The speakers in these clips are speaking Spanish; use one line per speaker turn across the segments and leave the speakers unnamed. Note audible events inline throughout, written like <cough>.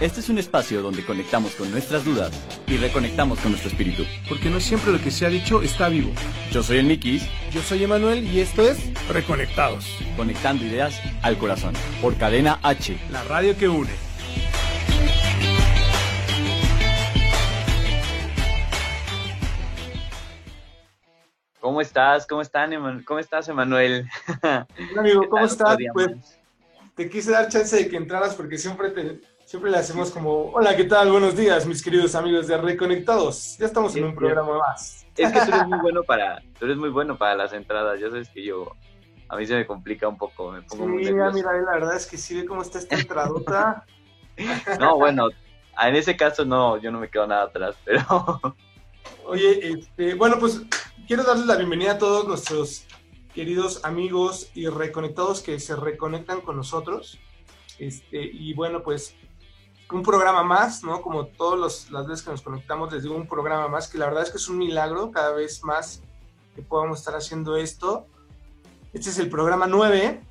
Este es un espacio donde conectamos con nuestras dudas y reconectamos con nuestro espíritu.
Porque no siempre lo que se ha dicho está vivo.
Yo soy el Mikis,
Yo soy Emanuel y esto es Reconectados,
conectando ideas al corazón. Por Cadena H.
la radio que une.
¿Cómo estás? ¿Cómo están, Eman- ¿Cómo estás, Emanuel?
Hola, amigo,
¿Qué
¿cómo estás? Pues te quise dar chance de que entraras porque siempre te siempre le hacemos como, hola, ¿qué tal? Buenos días, mis queridos amigos de Reconectados. Ya estamos en
Sí,
un
sí.
programa más.
Es que tú eres muy bueno para, tú eres muy bueno para las entradas. Ya sabes que yo, a mí se me complica un poco, me
Sí,
pongo muy
mira,
nervioso.
mira, la verdad es que sí ve cómo está esta entradota. <laughs>
No, bueno, en ese caso no, yo no me quedo nada atrás, pero <laughs>
Oye, este, bueno, pues quiero darles la bienvenida a todos nuestros queridos amigos y reconectados que se reconectan con nosotros. Este, y bueno, pues un programa más, ¿no? Como todas las veces que nos conectamos, les digo un programa más, que la verdad es que es un milagro cada vez más que podamos estar haciendo esto. Este es el programa 9.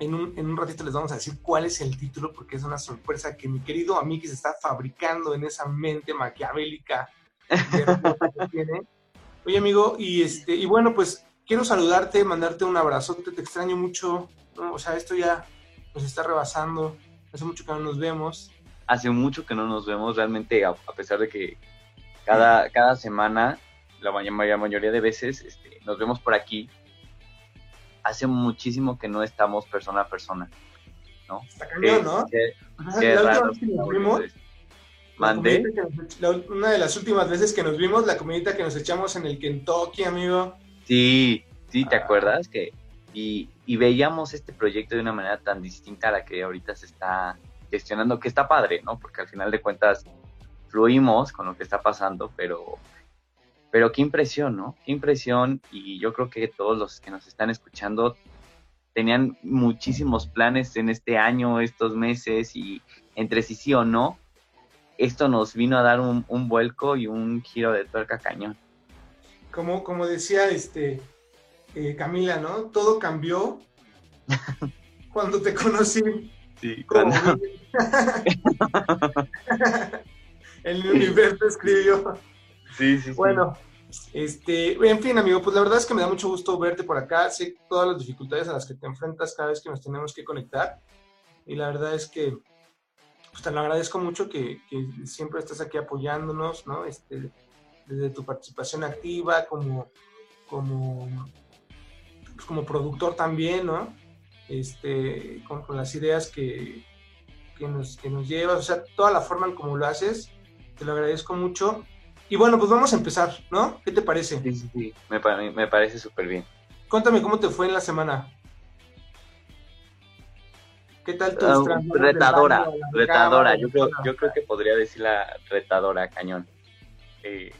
En un, en un ratito les vamos a decir cuál es el título, porque es una sorpresa que mi querido Amiki se está fabricando en esa mente maquiavélica que tiene. Oye, amigo, y este, y bueno, pues quiero saludarte, mandarte un abrazote, te extraño mucho, ¿no? O sea, esto ya nos está rebasando, hace mucho que no nos vemos.
hace mucho que no nos vemos realmente, a, a pesar de que cada, cada semana, la may- mayoría de veces, este, nos vemos por aquí. Hace muchísimo que no estamos persona a persona, ¿no?
Está cañón, ¿no?
Qué-
Ajá,
qué
la
raro
que nos vimos, la
Mandé.
la- una de las últimas veces que nos vimos, la comidita que nos echamos en el Kentucky, amigo.
Sí, sí, ¿te
Ah.
acuerdas? que y, y veíamos este proyecto de una manera tan distinta a la que ahorita se está gestionando, que está padre, ¿no? Porque al final de cuentas fluimos con lo que está pasando, pero, pero qué impresión, ¿no? Qué impresión y yo creo que todos los que nos están escuchando tenían muchísimos planes en este año, estos meses y entre sí sí o no, esto nos vino a dar un, vuelco y un giro de tuerca cañón.
Como, como decía este eh, Camila, ¿no? Todo cambió <laughs> cuando te conocí.
Sí, cuando- <laughs>
el universo escribió.
sí, sí, sí.
Bueno, este, en fin, amigo, pues la verdad es que me da mucho gusto verte por acá. Sé todas las dificultades a las que te enfrentas cada vez que nos tenemos que conectar. Y la verdad es que pues, te lo agradezco mucho que, que siempre estás aquí apoyándonos, ¿no? Este, desde tu participación activa, como, como, como productor también, ¿no? Este, con, con las ideas que, que, nos, que nos llevas, o sea, toda la forma en como lo haces, te lo agradezco mucho. Y bueno, pues vamos a empezar, ¿no? ¿Qué te parece?
Sí, sí, sí. Me, me parece súper bien.
Cuéntame cómo te fue en la semana. ¿Qué tal tus
Ah,
trasnoches del
retadora,
baño,
retadora.
cama,
Yo creo, yo creo que podría decir la retadora, cañón. Eh,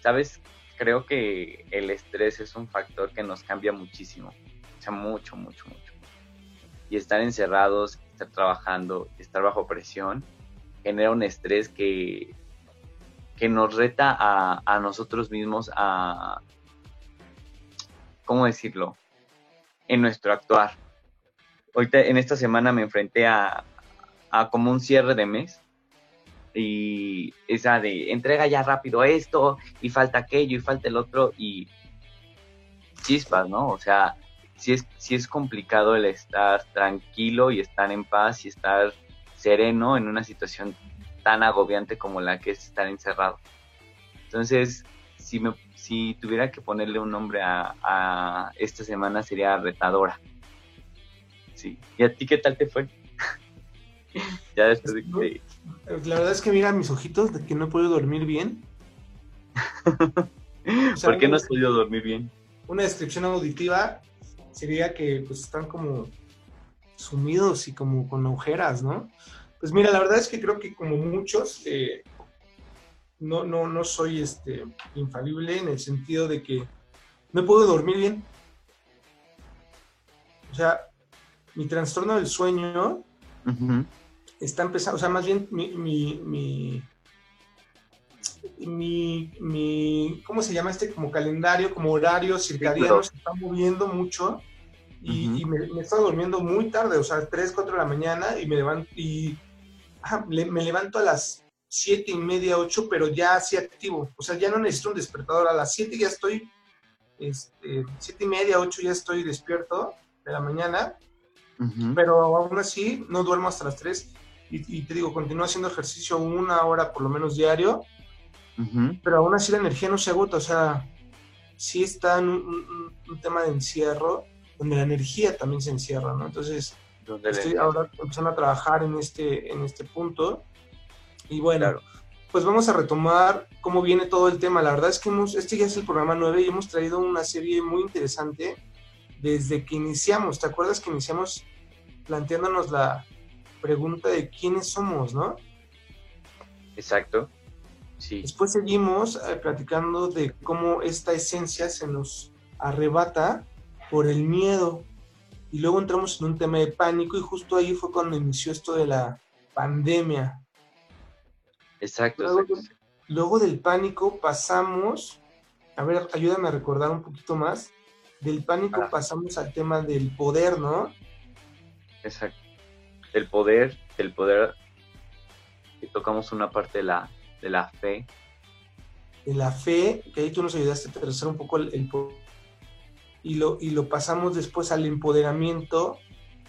¿Sabes? Creo que el estrés es un factor que nos cambia muchísimo. O sea, mucho, mucho, mucho. Y estar encerrados, estar trabajando, estar bajo presión, genera un estrés que, que nos reta a, a nosotros mismos a, ¿cómo decirlo? En nuestro actuar. Ahorita en esta semana me enfrenté a, a como un cierre de mes y esa de entrega ya rápido esto y falta aquello y falta el otro y chispas, ¿no? O sea, sí es, sí es complicado el estar tranquilo y estar en paz y estar sereno en una situación tan agobiante como la que es estar encerrado. Entonces, si, me, si tuviera que ponerle un nombre a, a esta semana sería retadora. Sí. ¿Y a ti qué tal te fue? <laughs> ya después de que...
La verdad es que mira mis ojitos de que no puedo dormir bien. <laughs> O sea,
¿Por qué no has podido dormir bien?
Una descripción auditiva sería que pues están como sumidos y como con agujeras, ¿no? Pues mira, la verdad es que creo que como muchos, eh, no, no, no soy este, infalible en el sentido de que no puedo dormir bien. O sea, mi trastorno del sueño está empezando, o sea, más bien mi, mi, mi, ¿cómo se llama este? Como calendario, como horario circadiano, se está moviendo mucho y, me, me estado durmiendo muy tarde, o sea, 3, 4 de la mañana y me levanto, y, me levanto a las 7 y media, 8, pero ya así activo, o sea, ya no necesito un despertador, a las 7 ya estoy, este, 7 y media, 8 ya estoy despierto de la mañana, pero aún así no duermo hasta las 3 y, te digo, continúo haciendo ejercicio una hora por lo menos diario, pero aún así la energía no se agota, o sea, sí está en un, tema de encierro, donde la energía también se encierra, ¿no? Entonces, estoy ahora empezando a trabajar en este, en este punto. Y bueno, pues vamos a retomar cómo viene todo el tema. La verdad es que hemos, este ya es el programa 9 y hemos traído una serie muy interesante desde que iniciamos. ¿Te acuerdas que iniciamos planteándonos la pregunta de quiénes somos, no?
Exacto.
Después seguimos eh, platicando de cómo esta esencia se nos arrebata por el miedo. Y luego entramos en un tema de pánico y justo ahí fue cuando inició esto de la pandemia.
Exacto.
Luego, del pánico pasamos, a ver, ayúdame a recordar un poquito más. Del pánico ah. pasamos al tema del poder, ¿no?
Exacto. El poder, el poder, y tocamos una parte de la de la fe.
De la fe, que ahí tú nos ayudaste a aterrizar un poco el, y, lo, y lo pasamos después al empoderamiento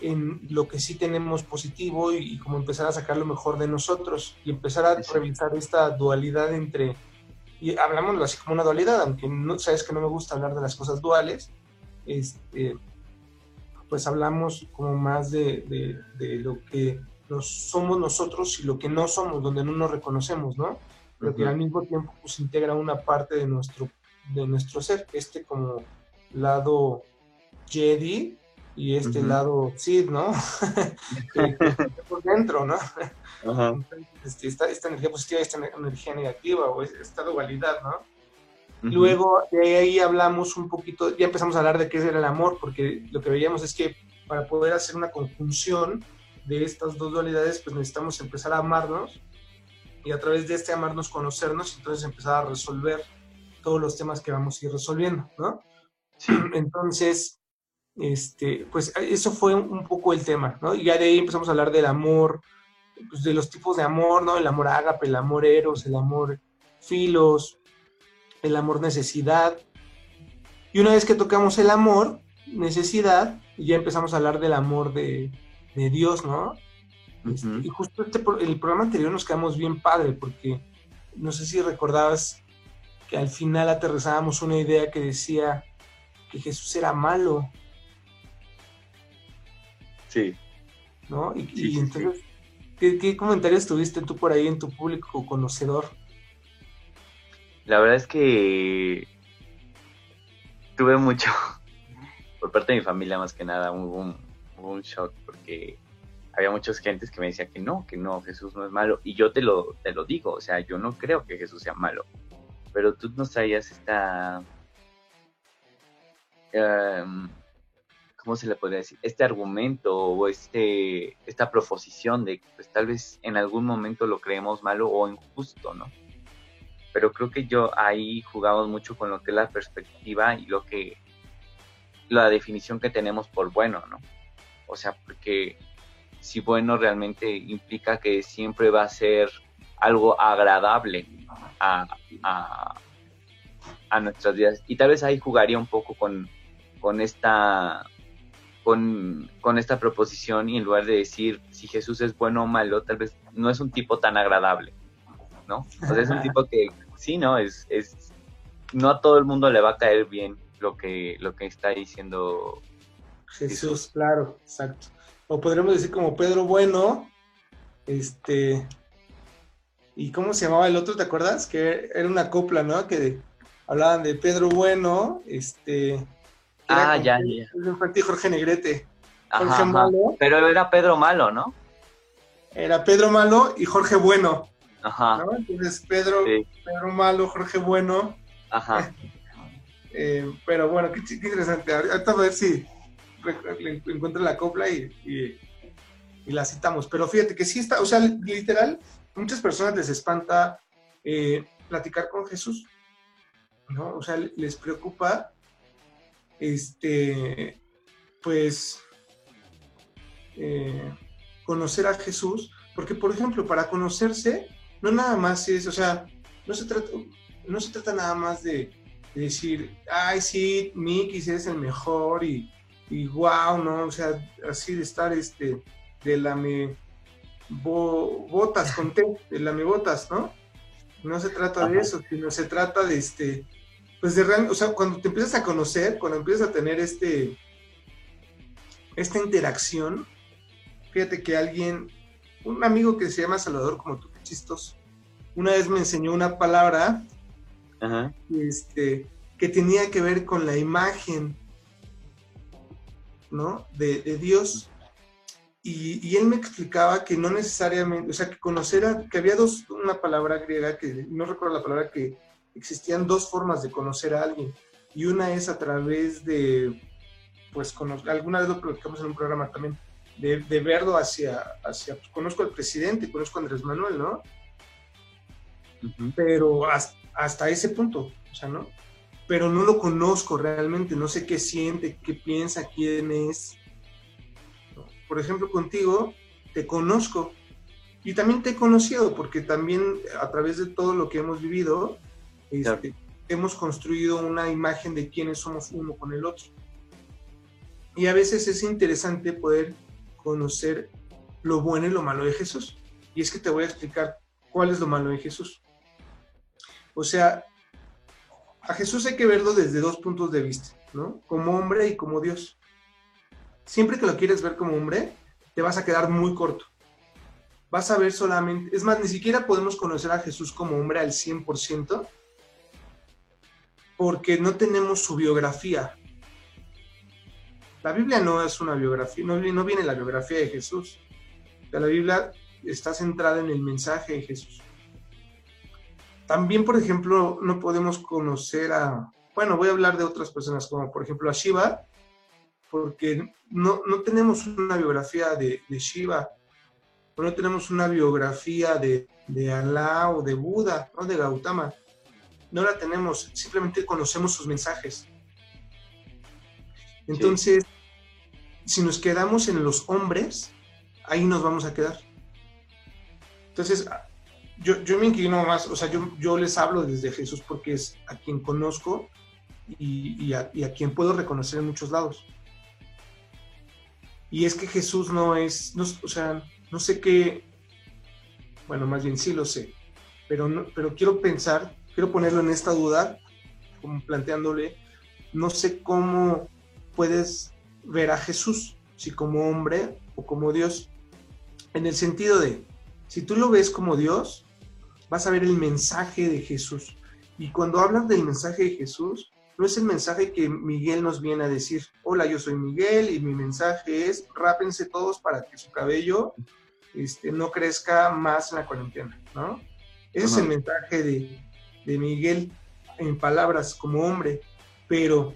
en lo que sí tenemos positivo y, como empezar a sacar lo mejor de nosotros y empezar a revisar esta dualidad entre, y hablamos así como una dualidad, aunque no, sabes que no me gusta hablar de las cosas duales, este, pues hablamos como más de, de, de lo que somos nosotros y lo que no somos, donde no nos reconocemos, ¿no? Pero que al mismo tiempo pues integra una parte de nuestro, de nuestro ser, este como lado Jedi y este lado Sid, ¿no? <laughs> por dentro, ¿no? Este, esta, esta, energía positiva y esta energía negativa o esta dualidad, ¿no? Luego de ahí hablamos un poquito, ya empezamos a hablar de qué era el amor, porque lo que veíamos es que para poder hacer una conjunción de estas dos dualidades, pues necesitamos empezar a amarnos y a través de este amarnos conocernos entonces empezar a resolver todos los temas que vamos a ir resolviendo, ¿no? <clears throat> Entonces, este, pues eso fue un poco el tema, ¿no? Y ya de ahí empezamos a hablar del amor, pues de los tipos de amor, ¿no? El amor ágape, el amor eros, el amor filos, el amor necesidad. Y una vez que tocamos el amor, necesidad, ya empezamos a hablar del amor de, de Dios, ¿no? Este, y justo este, el programa anterior nos quedamos bien padre, porque no sé si recordabas que al final aterrizábamos una idea que decía que Jesús era malo.
Sí.
¿No? Y, entonces, ¿qué, comentarios tuviste tú por ahí en tu público conocedor?
La verdad es que tuve mucho, <laughs> por parte de mi familia más que nada, un, un shock porque había muchas gentes que me decían que no, que no, Jesús no es malo. Y yo te lo, te lo digo, o sea, yo no creo que Jesús sea malo. Pero tú nos traías esta... Em, ¿Cómo se le podría decir? Este argumento o este, esta proposición de que pues, tal vez en algún momento lo creemos malo o injusto, ¿no? Pero creo que yo ahí jugamos mucho con lo que es la perspectiva y lo que la definición que tenemos por bueno, ¿no? O sea, porque si bueno realmente implica que siempre va a ser algo agradable a, nuestras vidas. Y tal vez ahí jugaría un poco con, con esta con, con, esta proposición y en lugar de decir si Jesús es bueno o malo, tal vez no es un tipo tan agradable, ¿no? O sea, es un tipo que sí, ¿no? Es, es, no a todo el mundo le va a caer bien lo que, lo que está diciendo
Jesús, claro, exacto. O podríamos decir como Pedro Bueno, este, ¿y cómo se llamaba el otro? ¿Te acuerdas? Que era una copla, ¿no? Que hablaban de Pedro Bueno, este...
Ah, ya, ya.
El Jorge Negrete. Jorge Malo.
Pero era Pedro Malo, ¿no?
Era Pedro Malo y Jorge Bueno.
Ajá.
¿no? Entonces, Pedro, Pedro Malo, Jorge Bueno.
Ajá. <laughs>
Eh, pero bueno, qué, interesante. Ahorita a ver si encuentro la copla y, y, la citamos. Pero fíjate que sí está, o sea, literal, muchas personas les espanta eh, platicar con Jesús. ¿no? O sea, les preocupa, este, pues, eh, conocer a Jesús, porque, por ejemplo, para conocerse, no nada más es, o sea, no se trata, no se trata nada más de, decir, ay, sí, Mickey, eres el mejor y, y wow, ¿no? O sea, así de estar, este, de la me botas con té, de la me botas, ¿no? No se trata de eso, sino se trata de, este, pues de o sea, cuando te empiezas a conocer, cuando empiezas a tener este, esta interacción, fíjate que alguien, un amigo que se llama Salvador, como tú, chistos, una vez me enseñó una palabra Este, que tenía que ver con la imagen, ¿no? De, Dios. Y, y, él me explicaba que no necesariamente, o sea, que conocer, que había dos, una palabra griega, que no recuerdo la palabra que existían dos formas de conocer a alguien. Y una es a través de, pues, alguna vez lo platicamos en un programa también, de, verlo hacia, hacia pues, conozco al presidente, conozco a Andrés Manuel, ¿no? Pero hasta, ese punto, o sea, ¿no? Pero no lo conozco realmente, no sé qué siente, qué piensa, quién es. Por ejemplo, contigo te conozco y también te he conocido porque también a través de todo lo que hemos vivido, este, hemos construido una imagen de quiénes somos uno con el otro. Y a veces es interesante poder conocer lo bueno y lo malo de Jesús. Y es que te voy a explicar cuál es lo malo de Jesús. O sea, a Jesús hay que verlo desde dos puntos de vista, ¿no? Como hombre y como Dios. Siempre que lo quieres ver como hombre, te vas a quedar muy corto. Vas a ver solamente, es más, ni siquiera podemos conocer a Jesús como hombre al 100%, porque no tenemos su biografía. La Biblia no es una biografía, no, viene la biografía de Jesús. la Biblia está centrada en el mensaje de Jesús. También, por ejemplo, no podemos conocer a, bueno, voy a hablar de otras personas, como por ejemplo a Shiva, porque no, tenemos una biografía de, Shiva, no tenemos una biografía de, de Alá o de Buda, ¿no? de Gautama no la tenemos, simplemente conocemos sus mensajes. Entonces, si nos quedamos en los hombres, ahí nos vamos a quedar. Entonces, yo, yo me inclino más, o sea, yo, yo les hablo desde Jesús porque es a quien conozco y, a, quien puedo reconocer en muchos lados. Y es que Jesús no es, o sea, no sé qué, bueno, más bien sí lo sé, pero, no, pero quiero pensar quiero ponerlo en esta duda, como planteándole, no sé cómo puedes ver a Jesús, si como hombre o como Dios, en el sentido de, si tú lo ves como Dios, vas a ver el mensaje de Jesús. Y cuando hablan del mensaje de Jesús, no es el mensaje que Miguel nos viene a decir, hola, yo soy Miguel y mi mensaje es, rápense todos para que su cabello este, no crezca más en la cuarentena, ¿no? Ese es el mensaje de, de Miguel en palabras como hombre, pero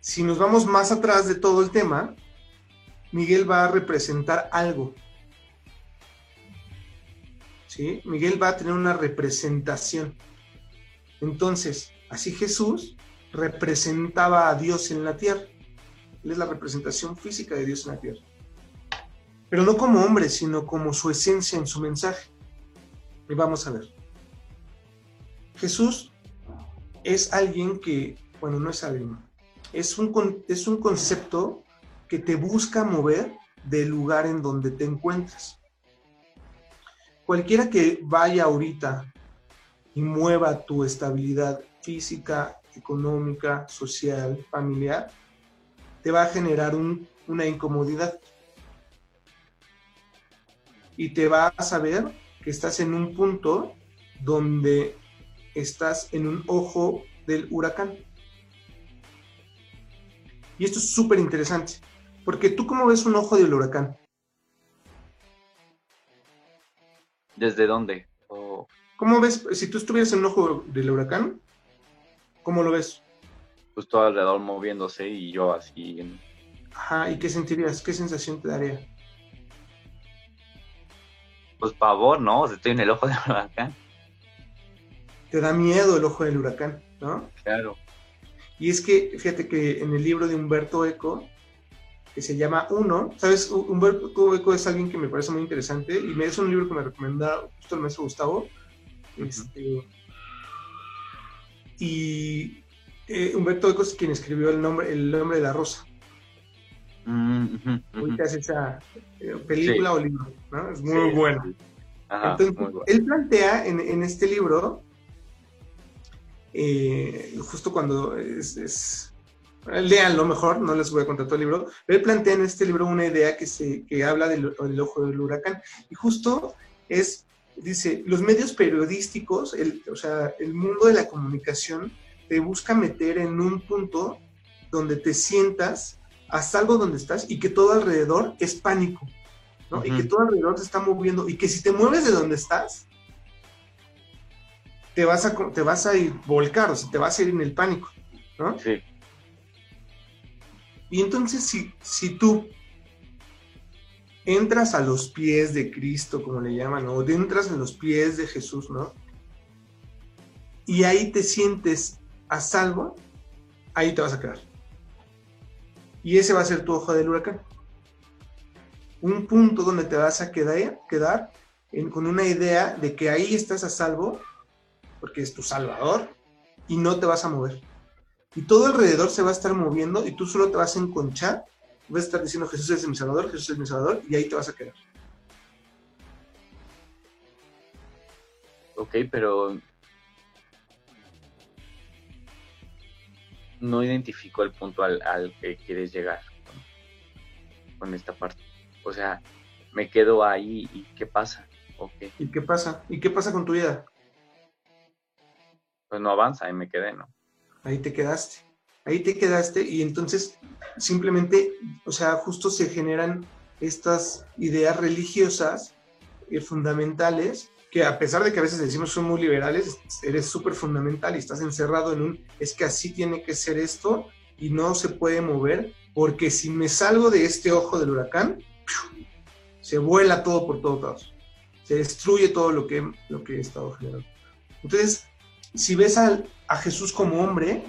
si nos vamos más atrás de todo el tema, Miguel va a representar algo. ¿Sí? Miguel va a tener una representación. Entonces, así Jesús representaba a Dios en la tierra. Él es la representación física de Dios en la tierra. Pero no como hombre, sino como su esencia en su mensaje. Y vamos a ver. Jesús es alguien que, bueno, no es alguien, es un, es un concepto que te busca mover del lugar en donde te encuentras. Cualquiera que vaya ahorita y mueva tu estabilidad física, económica, social, familiar, te va a generar una incomodidad. Y te va a saber que estás en un punto donde estás en un ojo del huracán. Y esto es súper interesante, Porque tú cómo ves un ojo del huracán.
¿Desde dónde?
¿Cómo ves, si tú estuvieras en un ojo del huracán, cómo lo ves?
Pues todo alrededor moviéndose y yo así. En...
Ajá, ¿y qué sentirías? ¿Qué sensación te daría?
Pues pavor, ¿no? Estoy en el ojo del huracán.
Te da miedo el ojo del huracán, ¿no?
Claro.
Y es que, fíjate que en el libro de Humberto Eco, que se llama Uno, ¿sabes? Humberto Eco es alguien que me parece muy interesante y me es un libro que me recomendó justo el maestro Gustavo, este, y eh, Humberto Eco es quien escribió el nombre, el nombre de la rosa.
Mm,
esa eh, película o libro, ¿no? Es muy bueno. Entonces, él plantea en, este libro, eh, justo cuando es, es lo mejor, no les voy a contar todo el libro, él plantea en este libro una idea que, se, que habla del, del ojo del huracán, y justo es dice, los medios periodísticos, el, o sea, el mundo de la comunicación te busca meter en un punto donde te sientas a salvo donde estás y que todo alrededor es pánico, ¿no? Y que todo alrededor te está moviendo y que si te mueves de donde estás, te vas a, te vas a ir volcar, o sea, te vas a ir en el pánico, ¿no?
Sí.
Y entonces si, si tú entras a los pies de Cristo, como le llaman, o entras en los pies de Jesús, ¿no? Y ahí te sientes a salvo, ahí te vas a quedar. Y ese va a ser tu ojo del huracán. Un punto donde te vas a quedar, quedar con una idea de que ahí estás a salvo, porque es tu salvador, y no te vas a mover. Y todo alrededor se va a estar moviendo y tú solo te vas a enconchar vas a estar diciendo Jesús es mi Salvador, Jesús es mi Salvador, y ahí te vas a quedar.
Ok, pero no identifico el punto al, que quieres llegar con, esta parte. O sea, me quedo ahí y ¿qué pasa? Okay.
¿Y qué pasa? ¿Y qué pasa con tu vida?
Pues no avanza, ahí me quedé, ¿no?
Ahí te quedaste ahí te quedaste y entonces simplemente, o sea, justo se generan estas ideas religiosas y fundamentales que a pesar de que a veces decimos son muy liberales, eres súper fundamental y estás encerrado en un, es que así tiene que ser esto y no se puede mover, porque si me salgo de este ojo del huracán, se vuela todo por todos lados, se destruye todo lo que, lo que he estado generando. Entonces, si ves a, a Jesús como hombre,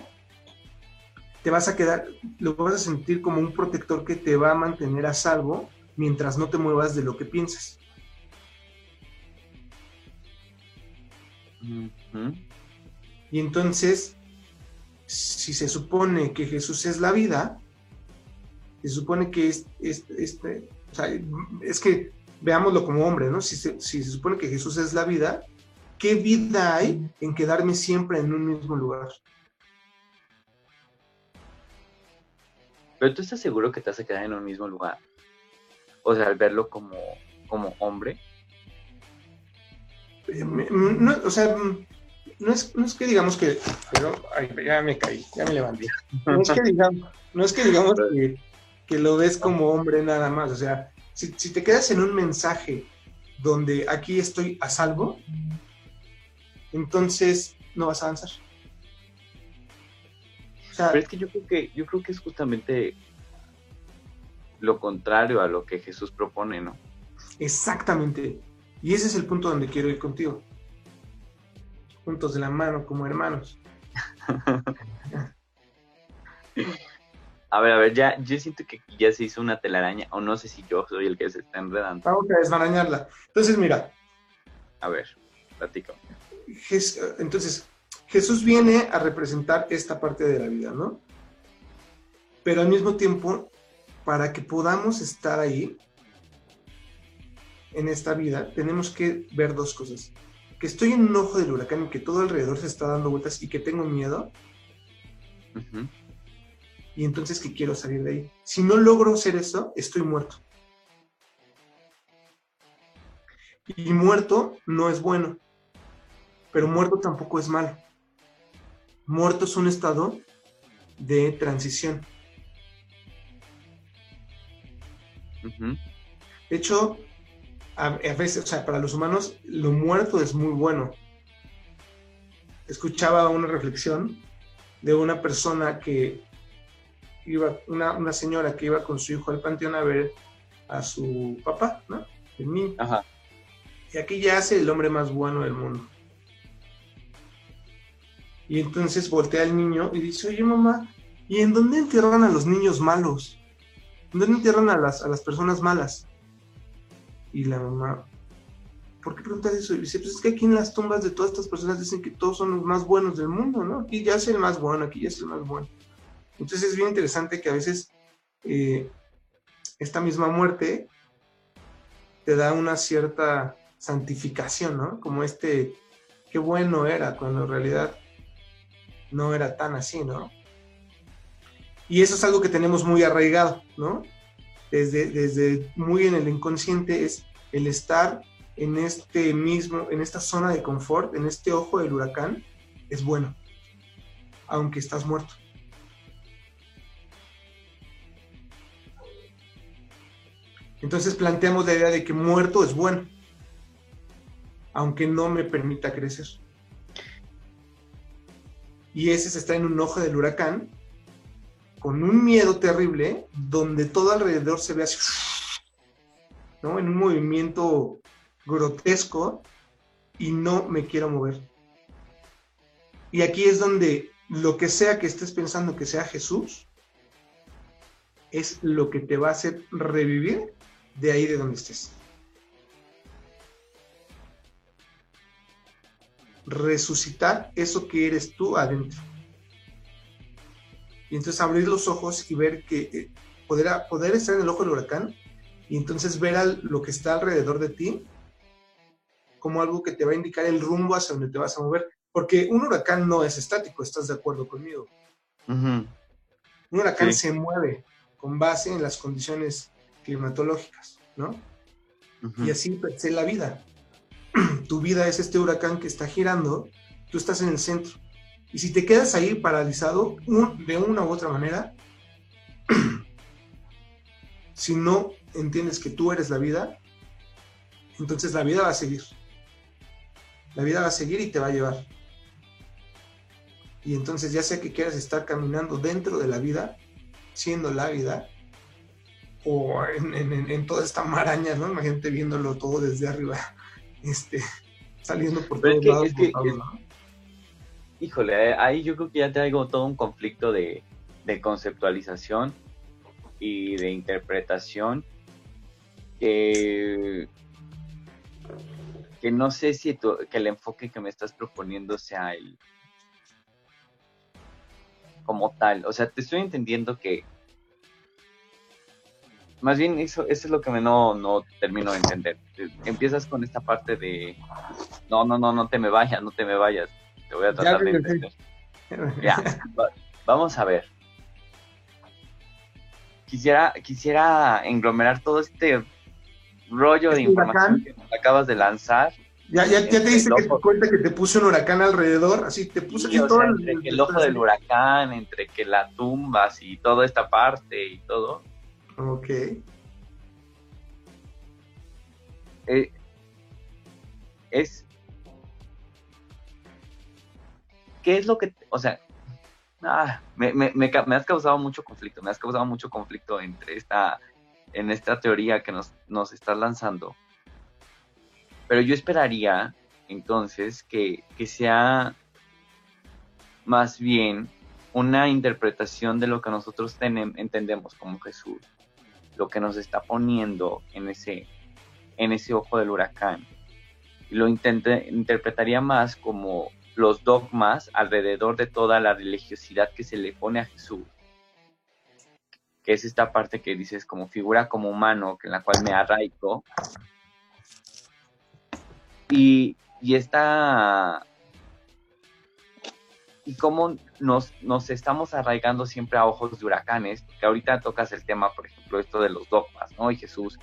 te vas a quedar, lo vas a sentir como un protector que te va a mantener a salvo mientras no te muevas de lo que piensas. Y entonces, si se supone que Jesús es la vida, se supone que es, este, o sea, es que veámoslo como hombre, ¿no? Si se, si se supone que Jesús es la vida, ¿qué vida hay en quedarme siempre en un mismo lugar?
Pero tú estás seguro que te vas a quedar en un mismo lugar. O sea, al verlo como, como hombre.
Eh, no, o sea, no es, no es que digamos que. Pero ya me caí, ya me levanté. No es que digamos, no es que, digamos <laughs> que, lo ves como hombre nada más. O sea, si, si te quedas en un mensaje donde aquí estoy a salvo, entonces no vas a avanzar.
Pero es que yo creo que, yo creo que es justamente lo contrario a lo que Jesús propone, ¿no?
Exactamente. Y ese es el punto donde quiero ir contigo. Juntos de la mano, como hermanos. <laughs>
a ver, a ver, ya, yo siento que ya se hizo una telaraña, o no sé si yo soy el que se está enredando.
Vamos a desmarañarla. Entonces, mira.
A ver,
Entonces, Jesús viene a representar esta parte de la vida, ¿no? Pero al mismo tiempo, para que podamos estar ahí, en esta vida, tenemos que ver dos cosas. Que estoy en un ojo del huracán y que todo alrededor se está dando vueltas y que tengo miedo. Y entonces que quiero salir de ahí. Si no logro hacer eso, estoy muerto. Y muerto no es bueno, pero muerto tampoco es malo. Muerto es un estado de transición. De hecho, a, veces, o sea, para los humanos, lo muerto es muy bueno. Escuchaba una reflexión de una persona que iba, una, una señora que iba con su hijo al panteón a ver a su papá, ¿no? El niño. Ajá. Y aquí ya hace el hombre más bueno del mundo. Y entonces voltea al niño y dice, oye mamá, ¿y en dónde entierran a los niños malos? ¿En dónde entierran a las, a las personas malas? Y la mamá, ¿por qué preguntas eso? Y dice, pues es que aquí en las tumbas de todas estas personas dicen que todos son los más buenos del mundo, ¿no? Aquí ya es el más bueno, aquí ya es el más bueno. Entonces es bien interesante que a veces eh, esta misma muerte te da una cierta santificación, ¿no? Como este, qué bueno era, cuando en realidad no era tan así, ¿no? Y eso es algo que tenemos muy arraigado, ¿no? Desde, desde muy en el inconsciente es el estar en este mismo, en esta zona de confort, en este ojo del huracán, es bueno, aunque estás muerto. Entonces planteamos la idea de que muerto es bueno, aunque no me permita crecer. Y ese se está en un ojo del huracán, con un miedo terrible, donde todo alrededor se ve así, ¿no? En un movimiento grotesco y no me quiero mover. Y aquí es donde lo que sea que estés pensando que sea Jesús, es lo que te va a hacer revivir de ahí de donde estés. Resucitar eso que eres tú adentro. Y entonces abrir los ojos y ver que eh, poder, poder estar en el ojo del huracán y entonces ver lo que está alrededor de ti como algo que te va a indicar el rumbo hacia donde te vas a mover. Porque un huracán no es estático, ¿estás de acuerdo conmigo? Un huracán se mueve con base en las condiciones climatológicas, ¿no? Y así es la vida. <clears throat> tu vida es este huracán que está girando, tú estás en el centro. Y si te quedas ahí paralizado de una u otra manera, <clears throat> si no entiendes que tú eres la vida, entonces la vida va a seguir. La vida va a seguir y te va a llevar. Y entonces ya sea que quieras estar caminando dentro de la vida, siendo la vida, o en, toda esta maraña, ¿no? Imagínate viéndolo todo desde arriba, este, <laughs> saliendo por todos lados.
Híjole, eh, ahí yo creo que ya traigo todo un conflicto de, conceptualización y de interpretación que, que no sé si que el enfoque que me estás proponiendo sea el como tal. O sea, te estoy entendiendo que más bien eso, eso es lo que me no, no termino de entender. Empiezas con esta parte de, no, no, no, no te me vayas, no te me vayas. Te voy a tratar de entender. Ya, vamos a ver. Quisiera, quisiera englomerar todo este rollo de información que acabas de lanzar.
Ya, ya, ya te dice que te cuenta que te puse un huracán alrededor, así te puse todo
entre el, el ojo del huracán, entre que la tumbas y toda esta parte y todo
Ok.
Eh, es. ¿Qué es lo que.? O sea. Ah, me, me, me, has causado mucho conflicto. Me has causado mucho conflicto entre esta. En esta teoría que nos, nos estás lanzando. Pero yo esperaría entonces que, que sea más bien una interpretación de lo que nosotros entendemos como Jesús lo que nos está poniendo en ese, en ese ojo del huracán. Y lo interpretaría más como los dogmas alrededor de toda la religiosidad que se le pone a Jesús. Que es esta parte que dices como figura como humano, en la cual me arraigo. Y, y esta y cómo nos, nos estamos arraigando siempre a ojos de huracanes, que ahorita tocas el tema, por ejemplo, esto de los dogmas, ¿no? Y Jesús,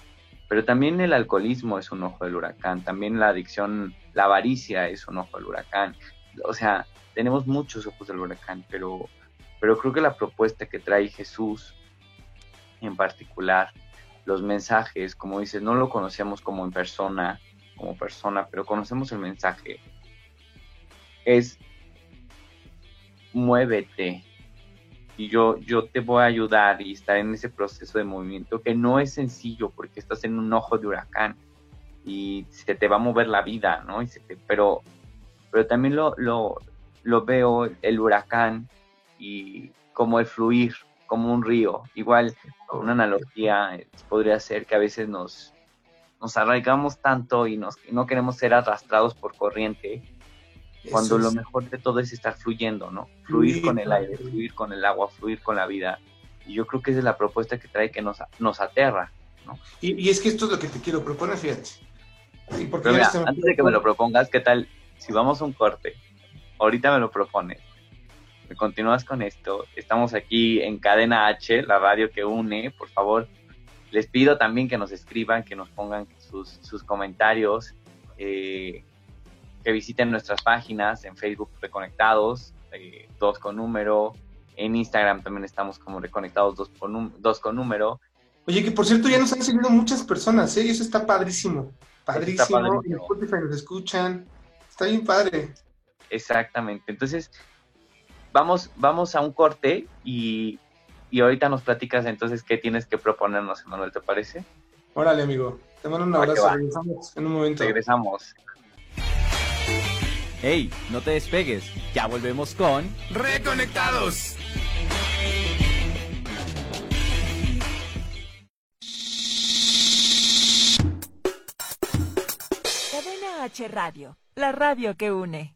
pero también el alcoholismo es un ojo del huracán, también la adicción, la avaricia es un ojo del huracán. O sea, tenemos muchos ojos del huracán, pero, pero creo que la propuesta que trae Jesús en particular los mensajes, como dices, no lo conocíamos como en persona, como persona, pero conocemos el mensaje. Es muévete y yo, yo te voy a ayudar y estar en ese proceso de movimiento que no es sencillo porque estás en un ojo de huracán y se te va a mover la vida, ¿no? pero, pero también lo, lo, lo veo el huracán y como el fluir, como un río. Igual, una analogía eh, podría ser que a veces nos, nos arraigamos tanto y nos, no queremos ser arrastrados por corriente, cuando lo mejor de todo es estar fluyendo, ¿no? Fluir con el aire, fluir con el agua, fluir con la vida. Y yo creo que esa es la propuesta que trae que nos, nos aterra, ¿no?
Y, es que esto es lo que te quiero proponer, fíjate.
antes de que me lo propongas, ¿qué tal? Si vamos a un corte, ahorita me lo propones, me continúas con esto, estamos aquí en Cadena H, la radio que une, por favor, les pido también que nos escriban, que nos pongan sus, sus comentarios, eh, que visiten nuestras páginas en Facebook Reconectados, eh, dos con número, en Instagram también estamos como Reconectados dos con, dos con número.
Oye, que por cierto ya nos han seguido muchas personas, ¿eh? Y eso está padrísimo. Padrísimo, en Spotify nos escuchan, está bien padre.
Exactamente, entonces vamos, vamos a un corte y, y ahorita nos platicas entonces qué tienes que proponernos, Emanuel, ¿te parece?
Órale, amigo. Te mando un abrazo. Regresamos en un momento.
Regresamos.
Hey, no te despegues. Ya volvemos con
Reconectados.
Cadena H Radio, la radio que une.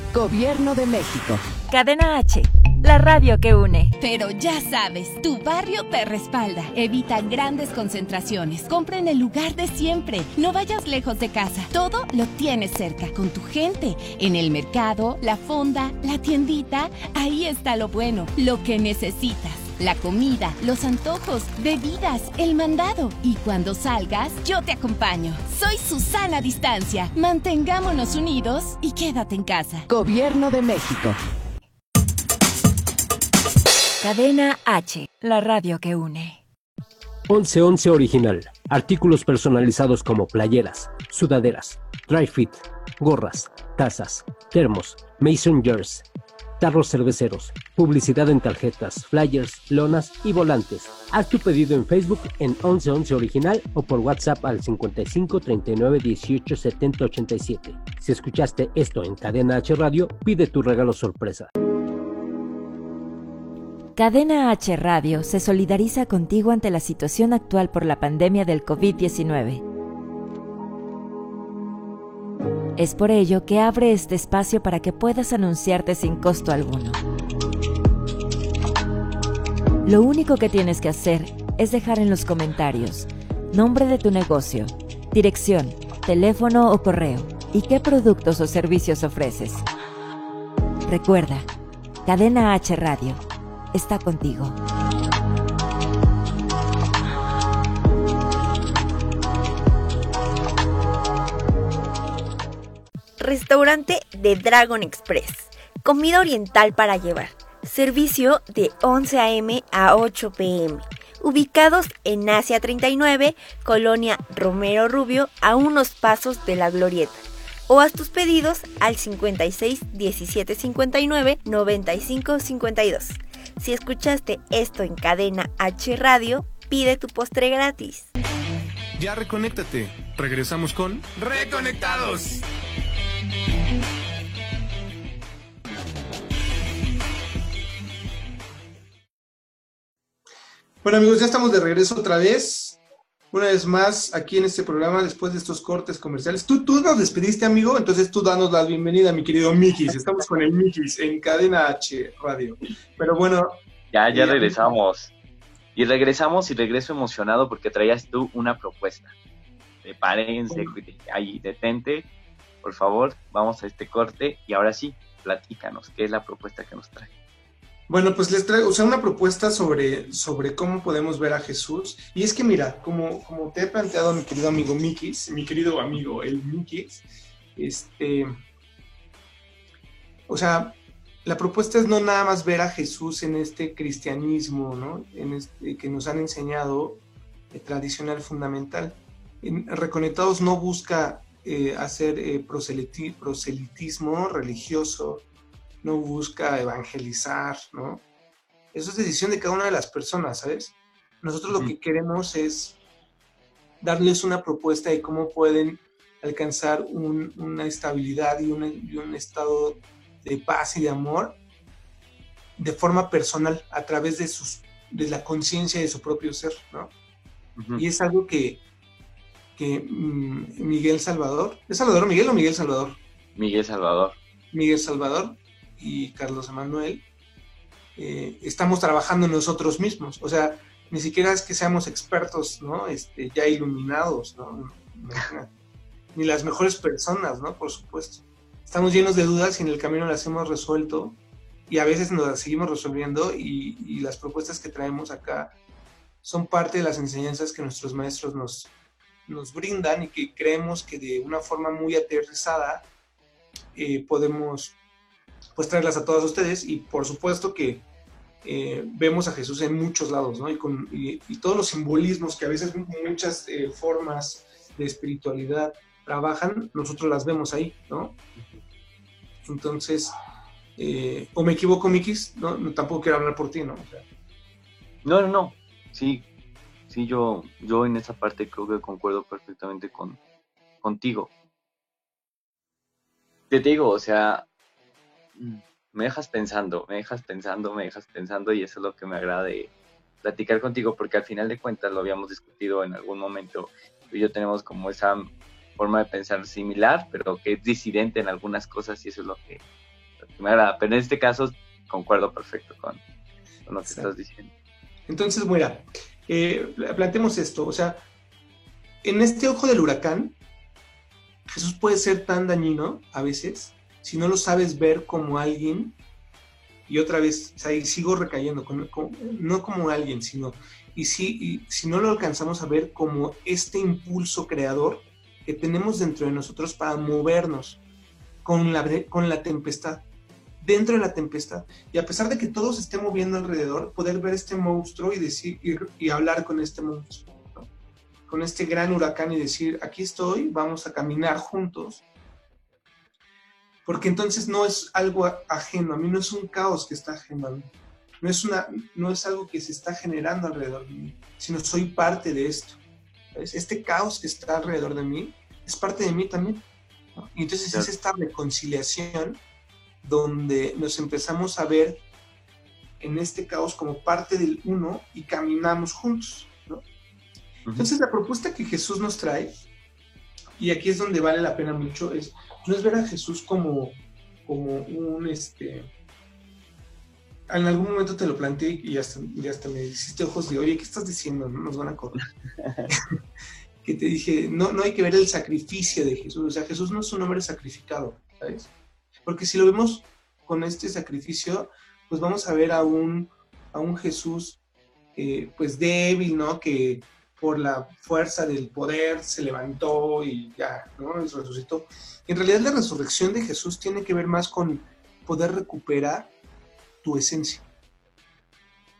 Gobierno de México.
Cadena H, la radio que une.
Pero ya sabes, tu barrio te respalda. Evita grandes concentraciones. Compra en el lugar de siempre. No vayas lejos de casa. Todo lo tienes cerca, con tu gente. En el mercado, la fonda, la tiendita. Ahí está lo bueno, lo que necesitas la comida, los antojos, bebidas, el mandado. Y cuando salgas, yo te acompaño. Soy Susana Distancia. Mantengámonos unidos y quédate en casa.
Gobierno de México.
Cadena H, la radio que une.
1111 Original. Artículos personalizados como playeras, sudaderas, dry fit, gorras, tazas, termos, mason jars tarros cerveceros, publicidad en tarjetas, flyers, lonas y volantes. Haz tu pedido en Facebook en 1111 Original o por WhatsApp al 55 39 18 70 87. Si escuchaste esto en Cadena H Radio, pide tu regalo sorpresa.
Cadena H Radio se solidariza contigo ante la situación actual por la pandemia del COVID-19 es por ello que abre este espacio para que puedas anunciarte sin costo alguno. Lo único que tienes que hacer es dejar en los comentarios nombre de tu negocio, dirección, teléfono o correo y qué productos o servicios ofreces. Recuerda, Cadena H Radio está contigo.
Restaurante de Dragon Express. Comida oriental para llevar. Servicio de 11 a.m. a 8 p.m. Ubicados en Asia 39, Colonia Romero Rubio, a unos pasos de la Glorieta. O haz tus pedidos al 56 17 59 95 52. Si escuchaste esto en cadena H Radio, pide tu postre gratis.
Ya reconéctate. Regresamos con Reconectados.
Bueno amigos, ya estamos de regreso otra vez. Una vez más aquí en este programa después de estos cortes comerciales. Tú, tú nos despediste, amigo, entonces tú danos la bienvenida, mi querido Mikis. Estamos con el Mikis en Cadena H Radio. Pero bueno.
Ya, ya regresamos. Y regresamos y regreso emocionado porque traías tú una propuesta. Prepárense, ahí detente, por favor, vamos a este corte y ahora sí, platícanos, ¿qué es la propuesta que nos trae?
Bueno, pues les traigo, o sea, una propuesta sobre, sobre cómo podemos ver a Jesús. Y es que mira, como, como te he planteado mi querido amigo Mikis, mi querido amigo el Mikis, este, o sea, la propuesta es no nada más ver a Jesús en este cristianismo, ¿no? En este, que nos han enseñado eh, tradicional fundamental. En Reconectados no busca eh, hacer eh, proselitismo religioso, no busca evangelizar, ¿no? Eso es decisión de cada una de las personas, ¿sabes? Nosotros lo que queremos es darles una propuesta de cómo pueden alcanzar una estabilidad y, un estado de paz y de amor de forma personal a través de sus de la conciencia de su propio ser, ¿no? Y es algo que, que mm, Miguel Salvador, ¿es Salvador Miguel o Miguel Salvador?
Miguel Salvador.
Miguel Salvador y Carlos Emanuel, eh, estamos trabajando nosotros mismos. O sea, ni siquiera es que seamos expertos, ¿no? Este, ya iluminados. Ni las mejores personas, ¿no? Por supuesto. Estamos llenos de dudas y en el camino las hemos resuelto y a veces nos las seguimos resolviendo y, y las propuestas que traemos acá son parte de las enseñanzas que nuestros maestros nos, nos brindan y que creemos que de una forma muy aterrizada eh, podemos pues traerlas a todas ustedes y por supuesto que eh, vemos a Jesús en muchos lados, ¿no? Y, con, y, todos los simbolismos que a veces muchas eh, formas de espiritualidad trabajan, nosotros las vemos ahí, ¿no? Entonces, eh, o me equivoco, Mikis, ¿no? Tampoco quiero hablar por ti, ¿no?
no, no, no, sí, sí, yo, yo en esa parte creo que concuerdo perfectamente con, contigo. Te digo, o sea, me dejas pensando, me dejas pensando, me dejas pensando y eso es lo que me agrada de platicar contigo porque al final de cuentas lo habíamos discutido en algún momento. Tú y yo tenemos como esa forma de pensar similar, pero que es disidente en algunas cosas y eso es lo que, me agrada. Pero en este caso concuerdo perfecto con, lo que estás diciendo.
Entonces, mira, eh, planteemos esto, o sea, en este ojo del huracán, Jesús puede ser tan dañino a veces si no lo sabes ver como alguien, y otra vez, sigo recayendo, no como alguien, sino, y si, si no lo alcanzamos a ver como este impulso creador que tenemos dentro de nosotros para movernos con la, con la tempestad, dentro de la tempestad. Y a pesar de que todo se esté moviendo alrededor, poder ver este monstruo y, decir, y, hablar con este monstruo, con este gran huracán y decir, aquí estoy, vamos a caminar juntos porque entonces no es algo ajeno a mí, no es un caos que está ajeno a mí, no es, una, no es algo que se está generando alrededor de mí, sino soy parte de esto. Este caos que está alrededor de mí es parte de mí también. Y entonces es esta reconciliación donde nos empezamos a ver en este caos como parte del uno y caminamos juntos. Entonces la propuesta que Jesús nos trae, y aquí es donde vale la pena mucho, es no es ver a Jesús como, como un, este, en algún momento te lo planteé y hasta, hasta me hiciste ojos de, oye, ¿qué estás diciendo? No nos van a correr. <laughs> que te dije, no, no hay que ver el sacrificio de Jesús, o sea, Jesús no es un hombre sacrificado, ¿sabes? Porque si lo vemos con este sacrificio, pues vamos a ver a un, a un Jesús, eh, pues débil, ¿no? Que por la fuerza del poder se levantó y ya, ¿no? Resucitó. En realidad la resurrección de Jesús tiene que ver más con poder recuperar tu esencia,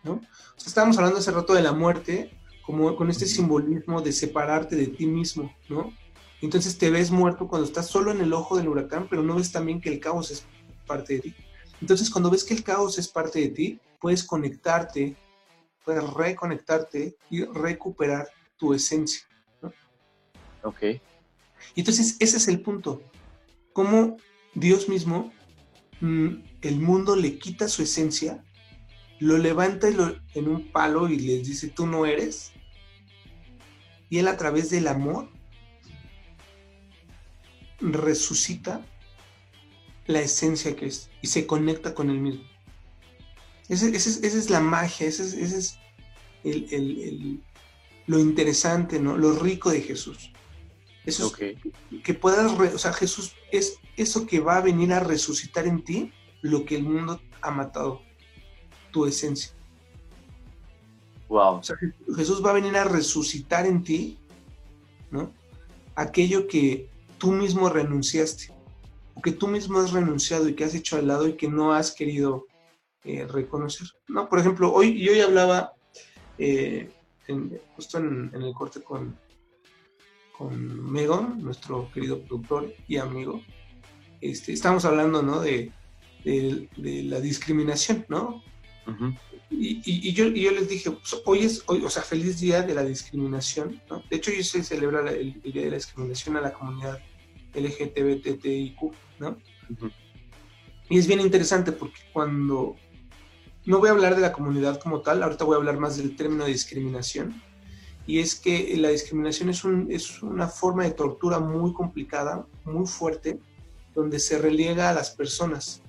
¿no? O sea, estábamos hablando hace rato de la muerte, como con este simbolismo de separarte de ti mismo, ¿no? Entonces te ves muerto cuando estás solo en el ojo del huracán, pero no ves también que el caos es parte de ti. Entonces cuando ves que el caos es parte de ti, puedes conectarte puedes reconectarte y recuperar tu esencia. ¿no?
Ok.
Y entonces ese es el punto. Cómo Dios mismo, mm, el mundo le quita su esencia, lo levanta en un palo y les dice, tú no eres. Y él a través del amor resucita la esencia que es y se conecta con él mismo. Esa, es la magia, ese es, lo interesante, ¿no? Lo rico de Jesús. Eso que puedas, o sea, Jesús es eso que va a venir a resucitar en ti lo que el mundo ha matado, tu esencia.
Wow.
O sea, Jesús va a venir a resucitar en ti, ¿no? Aquello que tú mismo renunciaste, o que tú mismo has renunciado y que has hecho al lado y que no has querido eh, reconocer. ¿no? Por ejemplo, hoy, yo hablaba eh, justo en, el corte con, con Megon, nuestro querido productor y amigo, este, estamos hablando ¿no? de, la discriminación, ¿no? y, yo, yo, les dije, pues, hoy es, hoy, o sea, feliz día de la discriminación, ¿no? De hecho, hoy se celebra el, día de la discriminación a la comunidad LGTBTIQ, ¿no? Y es bien interesante porque cuando no voy a hablar de la comunidad como tal, ahorita voy a hablar más del término de discriminación. Y es que la discriminación es, un, es una forma de tortura muy complicada, muy fuerte, donde se relega a las personas,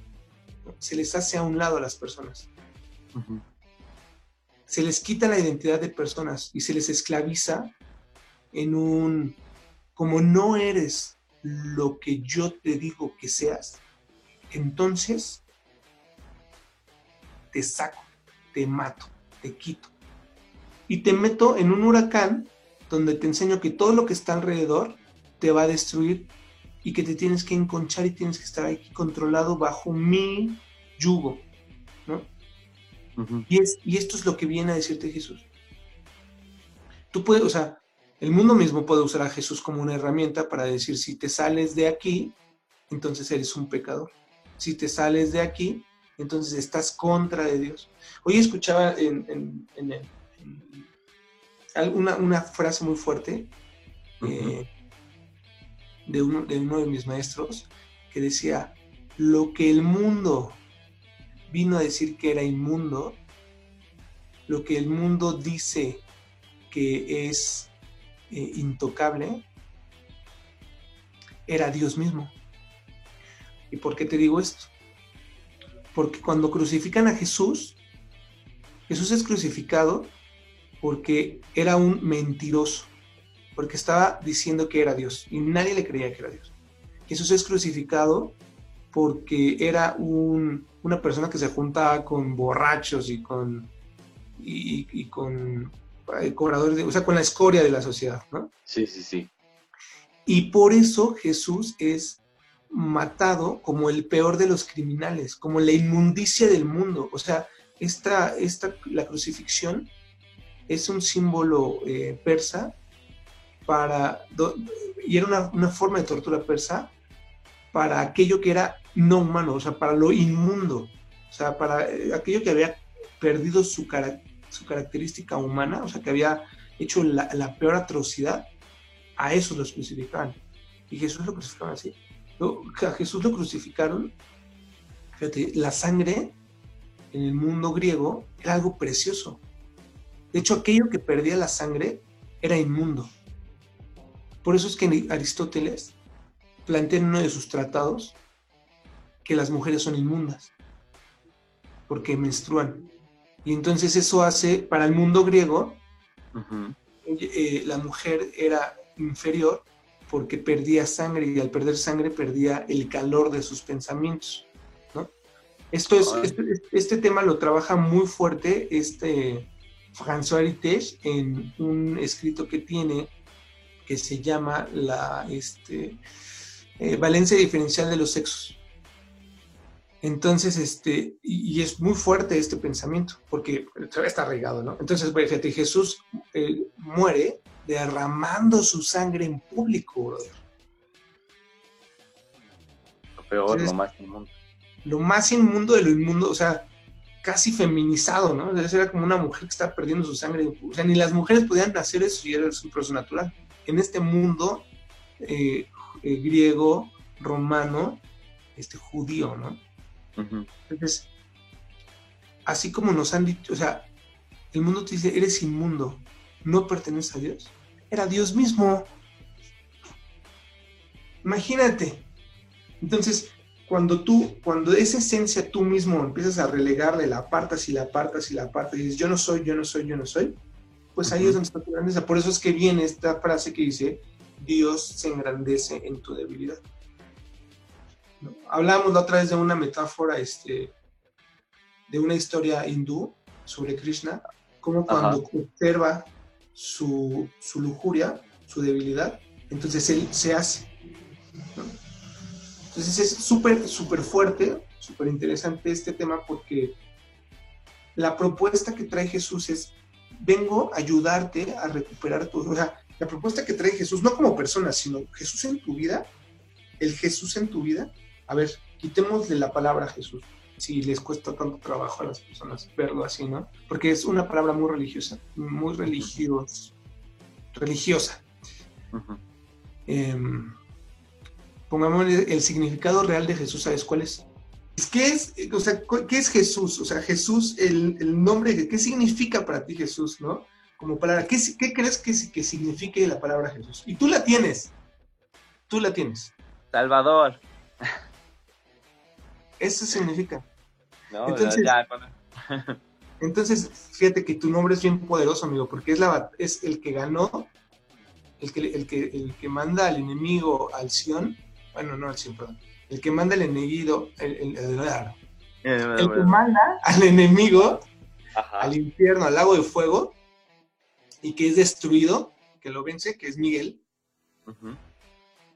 se les hace a un lado a las personas. Se les quita la identidad de personas y se les esclaviza en un, como no eres lo que yo te digo que seas, entonces te saco, te mato, te quito. Y te meto en un huracán donde te enseño que todo lo que está alrededor te va a destruir y que te tienes que enconchar y tienes que estar aquí controlado bajo mi yugo. ¿no? y, es, y esto es lo que viene a decirte Jesús. Tú puedes, o sea, el mundo mismo puede usar a Jesús como una herramienta para decir, si te sales de aquí, entonces eres un pecador. Si te sales de aquí, entonces estás contra de Dios. Hoy escuchaba en, una, frase muy fuerte eh, de, uno, de uno de mis maestros que decía, lo que el mundo vino a decir que era inmundo, lo que el mundo dice que es eh, intocable, era Dios mismo. ¿Y por qué te digo esto? Porque cuando crucifican a Jesús, Jesús es crucificado porque era un mentiroso, porque estaba diciendo que era Dios y nadie le creía que era Dios. Jesús es crucificado porque era una persona que se juntaba con borrachos y con, y, con eh, cobradores, o sea, con la escoria de la sociedad, ¿no?
Sí, sí, sí.
Y por eso Jesús es matado como el peor de los criminales, como la inmundicia del mundo. O sea, esta, esta, la crucifixión es un símbolo eh, persa para, y era una, forma de tortura persa para aquello que era no humano, o sea, para lo inmundo, o sea, para eh, aquello que había perdido su, su característica humana, o sea, que había hecho la, la peor atrocidad, a eso los crucificaban. Y Jesús lo crucificaban así. A Jesús lo crucificaron, fíjate, la sangre en el mundo griego era algo precioso. De hecho, aquello que perdía la sangre era inmundo. Por eso es que Aristóteles plantea en uno de sus tratados que las mujeres son inmundas, porque menstruan. Y entonces eso hace, para el mundo griego, eh, la mujer era inferior porque perdía sangre y al perder sangre perdía el calor de sus pensamientos. ¿no? Esto es, este, este, tema lo trabaja muy fuerte este François Heritage en un escrito que tiene que se llama la este, eh, valencia diferencial de los sexos. Entonces, este, y, es muy fuerte este pensamiento, porque está arraigado, ¿no? Entonces, fíjate, Jesús eh, muere derramando su sangre en público, brother.
Lo peor, lo más inmundo.
Lo más inmundo de lo inmundo, o sea, casi feminizado, ¿no? Era como una mujer que está perdiendo su sangre. O sea, ni las mujeres podían hacer eso y era su proceso natural. En este mundo eh, eh, griego, romano, este judío, ¿no? Entonces, así como nos han dicho, o sea, el mundo te dice, eres inmundo, no pertenece a Dios. Era Dios mismo. Imagínate. Entonces, cuando tú, cuando esa esencia tú mismo empiezas a relegarle, la apartas y la apartas y la apartas y dices, yo no soy, yo no soy, yo no soy, pues ahí es donde está tu grandeza. Por eso es que viene esta frase que dice, Dios se engrandece en tu debilidad. ¿No? Hablábamos la otra vez de una metáfora, este, de una historia hindú sobre Krishna, como cuando observa su, su, lujuria, su debilidad, entonces él se hace. Entonces es súper, súper fuerte, súper interesante este tema porque la propuesta que trae Jesús es, vengo a ayudarte a recuperar tu... O sea, la propuesta que trae Jesús, no como persona, sino Jesús en tu vida, el Jesús en tu vida. A ver, quitémosle la palabra Jesús, si les cuesta tanto trabajo a las personas verlo así, ¿no? Porque es una palabra muy religiosa, muy religiosa. religiosa. Uh -huh. eh, pongamos el significado real de Jesús, ¿sabes cuál es? ¿Qué es, o sea, ¿qué es Jesús? O sea, Jesús, el, el nombre, ¿qué significa para ti Jesús, no? Como palabra, ¿qué, qué crees que, que signifique la palabra Jesús? Y tú la tienes, tú la tienes.
Salvador.
Eso significa.
No, entonces, ya,
ya, <laughs> entonces, fíjate que tu nombre es bien poderoso, amigo, porque es, la, es el que ganó, el que, el, que, el que manda al enemigo al Sion, bueno, no al Sion, perdón, el que manda al enemigo, el, el, el, el que manda al enemigo Ajá. al infierno, al lago de fuego, y que es destruido, que lo vence, que es Miguel, uh -huh.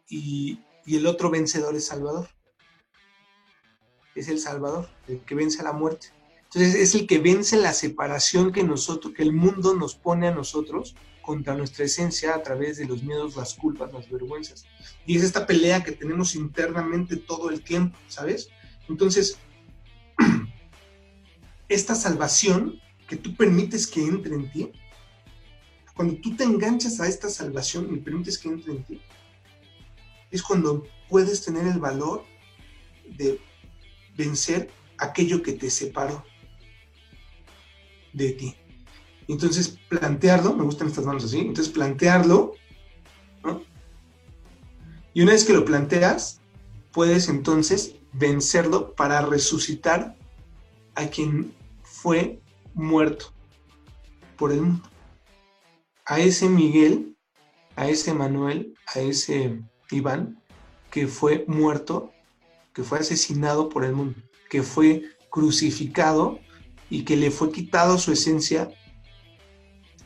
y, y el otro vencedor es Salvador es el Salvador, el que vence a la muerte. Entonces es el que vence la separación que nosotros, que el mundo nos pone a nosotros contra nuestra esencia a través de los miedos, las culpas, las vergüenzas. Y es esta pelea que tenemos internamente todo el tiempo, ¿sabes? Entonces, <clears throat> esta salvación que tú permites que entre en ti, cuando tú te enganchas a esta salvación y permites que entre en ti, es cuando puedes tener el valor de vencer aquello que te separó de ti. Entonces, plantearlo, me gustan estas manos así, entonces plantearlo, ¿no? Y una vez que lo planteas, puedes entonces vencerlo para resucitar a quien fue muerto por el mundo. A ese Miguel, a ese Manuel, a ese Iván, que fue muerto que fue asesinado por el mundo, que fue crucificado y que le fue quitado su esencia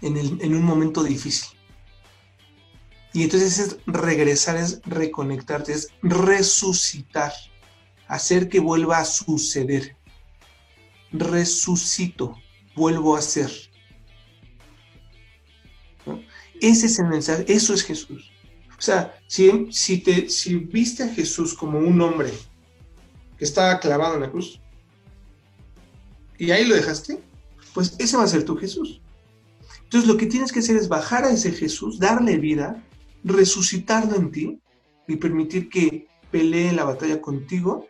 en, un momento difícil. Y entonces es regresar, es reconectarte, es resucitar, hacer que vuelva a suceder. Resucito, vuelvo a ser. Ese es el mensaje, eso es Jesús. O sea, si, si, te, si viste a Jesús como un hombre que estaba clavado en la cruz. Y ahí lo dejaste, pues ese va a ser tu Jesús. Entonces lo que tienes que hacer es bajar a ese Jesús, darle vida, resucitarlo en ti y permitir que pelee la batalla contigo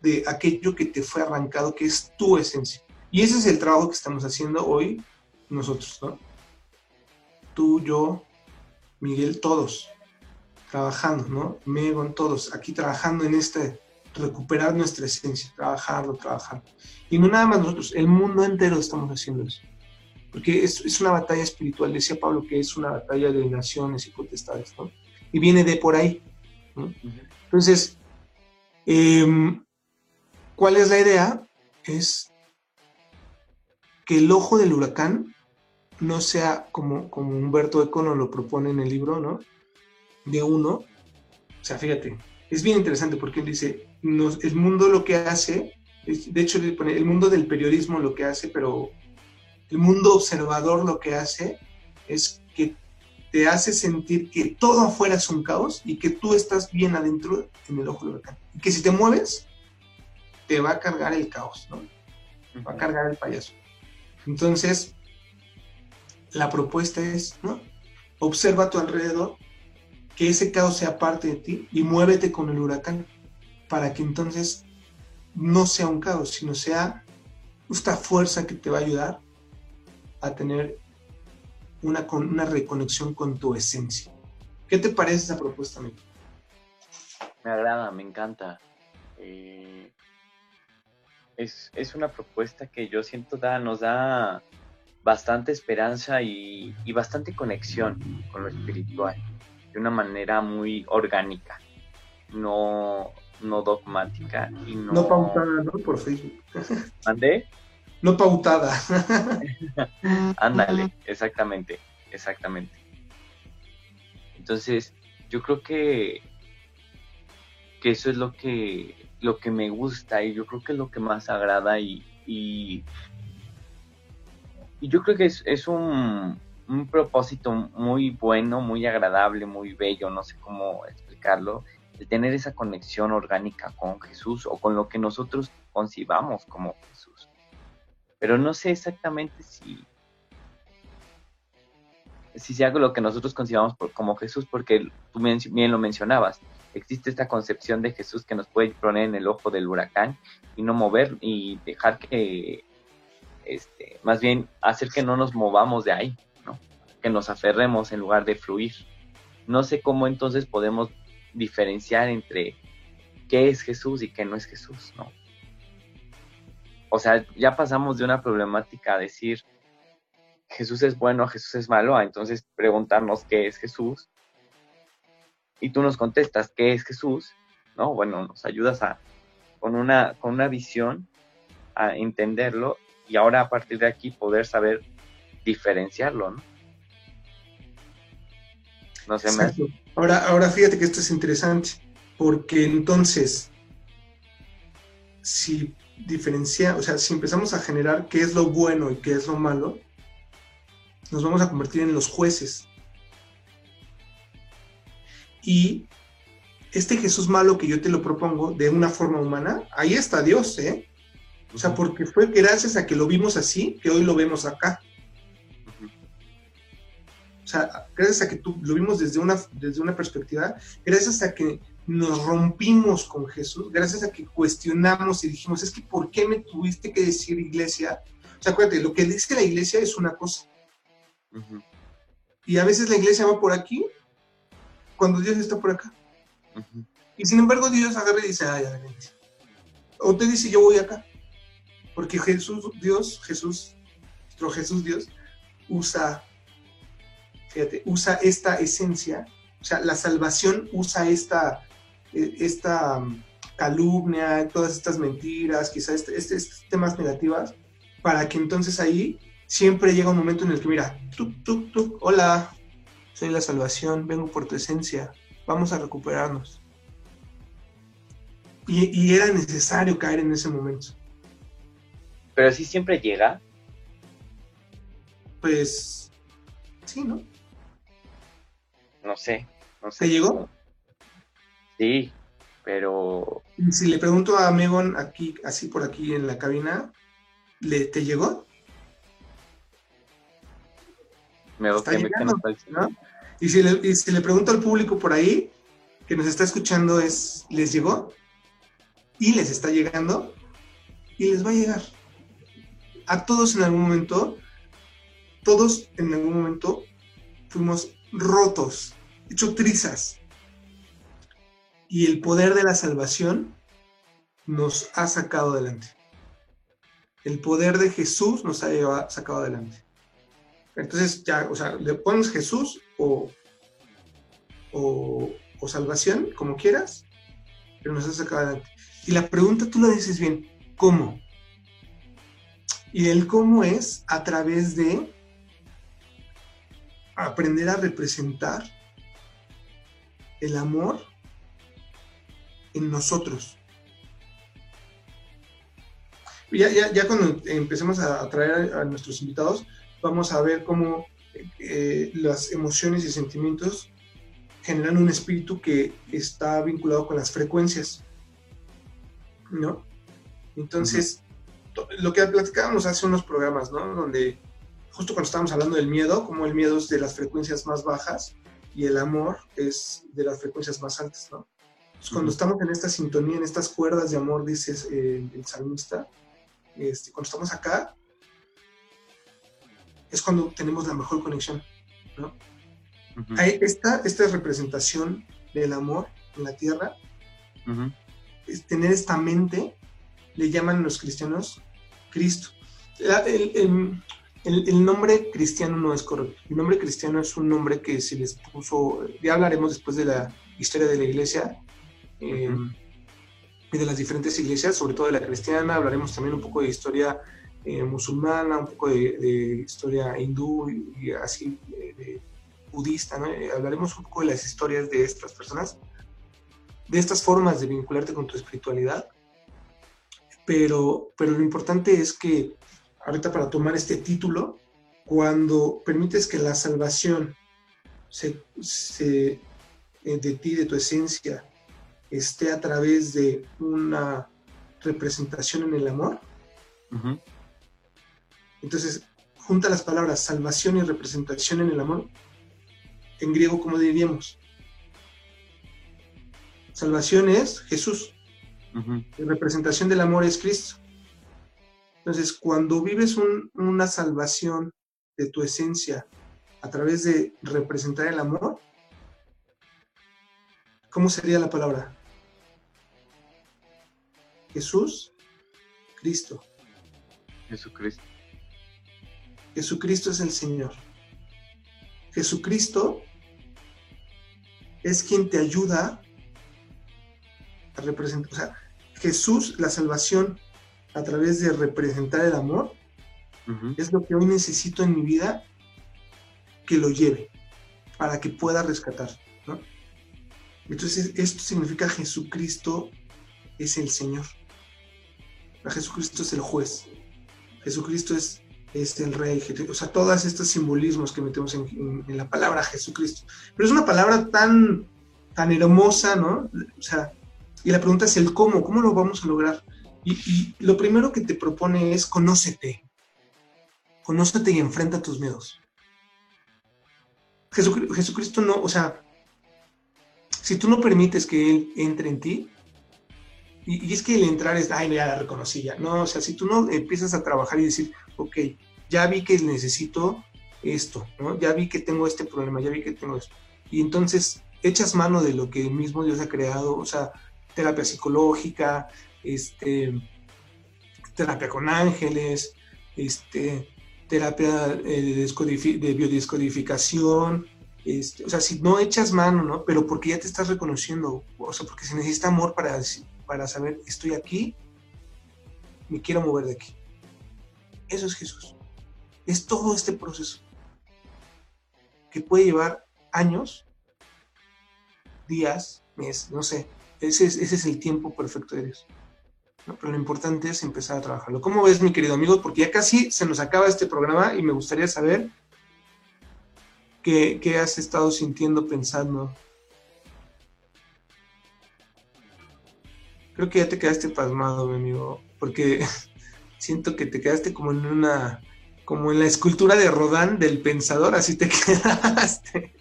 de aquello que te fue arrancado, que es tu esencia. Y ese es el trabajo que estamos haciendo hoy nosotros, ¿no? Tú, yo, Miguel, todos, trabajando, ¿no? Megon, todos, aquí trabajando en este, recuperar nuestra esencia, trabajarlo, trabajarlo. Y no nada más nosotros, el mundo entero estamos haciendo eso. Porque es, es una batalla espiritual, decía Pablo que es una batalla de naciones y potestades, ¿no? Y viene de por ahí. ¿no? Entonces, eh, ¿cuál es la idea? Es que el ojo del huracán no sea como, como Humberto Eco nos lo propone en el libro, ¿no? De uno. O sea, fíjate, es bien interesante porque él dice, nos, el mundo lo que hace, de hecho el mundo del periodismo lo que hace, pero el mundo observador lo que hace es que te hace sentir que todo afuera es un caos y que tú estás bien adentro en el ojo del huracán. Y que si te mueves, te va a cargar el caos, ¿no? Va a cargar el payaso. Entonces, la propuesta es, ¿no? Observa a tu alrededor, que ese caos sea parte de ti y muévete con el huracán para que entonces no sea un caos, sino sea esta fuerza que te va a ayudar a tener una, una reconexión con tu esencia. ¿Qué te parece esa propuesta, amigo?
Me agrada, me encanta. eh, es, es, una propuesta que yo siento da, nos da bastante esperanza y, y, bastante conexión con lo espiritual, de una manera muy orgánica, no, no dogmática y no...
No pautada, ¿no? Por Facebook.
¿Mandé?
No pautada. <laughs>
Ándale, exactamente, exactamente. Entonces, yo creo que, que eso es lo que, lo que me gusta y yo creo que es lo que más agrada y, y, y yo creo que es, es un, un, propósito muy bueno, muy agradable, muy bello, no sé cómo explicarlo, el tener esa conexión orgánica con Jesús o con lo que nosotros concibamos como Jesús. Pero no sé exactamente si, si sea lo que nosotros concibamos como Jesús, porque tú bien lo mencionabas, existe esta concepción de Jesús que nos puede poner en el ojo del huracán y no mover y dejar que, este, más bien hacer que no nos movamos de ahí, ¿no? que nos aferremos en lugar de fluir. No sé cómo entonces podemos diferenciar entre qué es Jesús y qué no es Jesús, ¿no? O sea, ya pasamos de una problemática a decir Jesús es bueno, Jesús es malo, a entonces preguntarnos qué es Jesús. Y tú nos contestas qué es Jesús, ¿no? Bueno, nos ayudas a con una con una visión a entenderlo y ahora a partir de aquí poder saber diferenciarlo, ¿no?
No sé, más. Ahora, ahora fíjate que esto es interesante, porque entonces, si diferencia, o sea, si empezamos a generar qué es lo bueno y qué es lo malo, nos vamos a convertir en los jueces. Y este Jesús malo que yo te lo propongo de una forma humana, ahí está Dios, ¿eh? O sea, porque fue gracias a que lo vimos así que hoy lo vemos acá. O sea, gracias a que tú lo vimos desde una, desde una perspectiva, gracias a que nos rompimos con Jesús, gracias a que cuestionamos y dijimos, es que ¿por qué me tuviste que decir iglesia? O sea, acuérdate, lo que dice la iglesia es una cosa. Y a veces la iglesia va por aquí, cuando Dios está por acá. Y sin embargo Dios agarra y dice, ay, adelante. O te dice, yo voy acá. Porque Jesús, Dios, Jesús, nuestro Jesús Dios, usa fíjate, usa esta esencia, o sea, la salvación usa esta, e, esta um, calumnia, todas estas mentiras, quizás este, este, estos temas negativas, para que entonces ahí siempre llega un momento en el que, mira, tuk, tuk, tuk, hola, soy la salvación, vengo por tu esencia, vamos a recuperarnos. Y, y era necesario caer en ese momento.
Pero si siempre llega.
Pues sí, ¿no?
No sé. No sé
¿Te llegó?
Sí, pero...
Si le pregunto a Megon aquí, así por aquí en la cabina, ¿le, ¿te llegó?
Me está llegando,
¿no? y, si le, y si le pregunto al público por ahí, que nos está escuchando, es ¿les llegó? Y les está llegando, y les va a llegar. A todos en algún momento, todos en algún momento fuimos rotos, hecho trizas. Y el poder de la salvación nos ha sacado adelante. El poder de Jesús nos ha sacado adelante. Entonces, ya, o sea, le pones Jesús o, o, o salvación, como quieras, pero nos ha sacado adelante. Y la pregunta tú la dices bien, ¿cómo? Y el cómo es a través de aprender a representar el amor en nosotros. Ya, ya, ya cuando empecemos a traer a, nuestros invitados, vamos a ver cómo eh, las emociones y sentimientos generan un espíritu que está vinculado con las frecuencias. ¿No? Entonces, lo que platicábamos hace unos programas, ¿no? Donde justo cuando estábamos hablando del miedo, como el miedo es de las frecuencias más bajas y el amor es de las frecuencias más altas, ¿no? Entonces, cuando estamos en esta sintonía, en estas cuerdas de amor, dice eh, el salmista, este, cuando estamos acá, es cuando tenemos la mejor conexión, ¿no? Hay esta, esta representación del amor en la tierra tener esta mente, le llaman los cristianos Cristo. El, el, nombre cristiano no es correcto. El nombre cristiano es un nombre que se les puso, ya hablaremos después de la historia de la iglesia eh, y de las diferentes iglesias, sobre todo de la cristiana, hablaremos también un poco de historia eh, musulmana, un poco de, historia hindú y, así de, budista, eh, hablaremos un poco de las historias de estas personas, de estas formas de vincularte con tu espiritualidad, pero, pero lo importante es que ahorita para tomar este título, cuando permites que la salvación se, se, eh, de ti, de tu esencia, esté a través de una representación en el amor, entonces junta las palabras salvación y representación en el amor, en griego, ¿cómo diríamos? Salvación es Jesús. representación del amor es Cristo. Entonces, cuando vives una salvación de tu esencia a través de representar el amor, ¿cómo sería la palabra? Jesús, Cristo.
Jesucristo.
Jesucristo es el Señor. Jesucristo es quien te ayuda a representar, o sea, Jesús, la salvación a través de representar el amor, es lo que hoy necesito en mi vida que lo lleve para que pueda rescatar. Entonces, esto significa Jesucristo es el Señor. Jesucristo es el juez. Jesucristo es, es el rey. O sea, todos estos simbolismos que metemos en, la palabra Jesucristo. Pero es una palabra tan, tan hermosa, ¿no? O sea, y la pregunta es el cómo, ¿cómo lo vamos a lograr? Y, lo primero que te propone es conócete. Conócete y enfrenta tus miedos. Jesucristo no, o sea, si tú no permites que Él entre en ti, y, es que el entrar es, ay, ya la reconocí ya. No, o sea, si tú no empiezas a trabajar y decir, ok, ya vi que necesito esto, ¿no? Ya vi que tengo este problema, ya vi que tengo esto. Y entonces echas mano de lo que mismo Dios ha creado, o sea, terapia psicológica, este, terapia con ángeles, este, terapia eh, de, biodescodificación, este, o sea, si no echas mano, ¿no? Pero porque ya te estás reconociendo, o sea, porque se necesita amor para, para saber, estoy aquí, me quiero mover de aquí. Eso es Jesús. Es todo este proceso que puede llevar años, días, meses, no sé. Ese es, ese es el tiempo perfecto de Dios. Pero lo importante es empezar a trabajarlo. ¿Cómo ves, mi querido amigo? Porque ya casi se nos acaba este programa y me gustaría saber qué, qué has estado sintiendo, pensando creo que ya te quedaste pasmado, mi amigo, porque <laughs> siento que te quedaste como en una, como en la escultura de Rodán del pensador, así te <laughs> quedaste.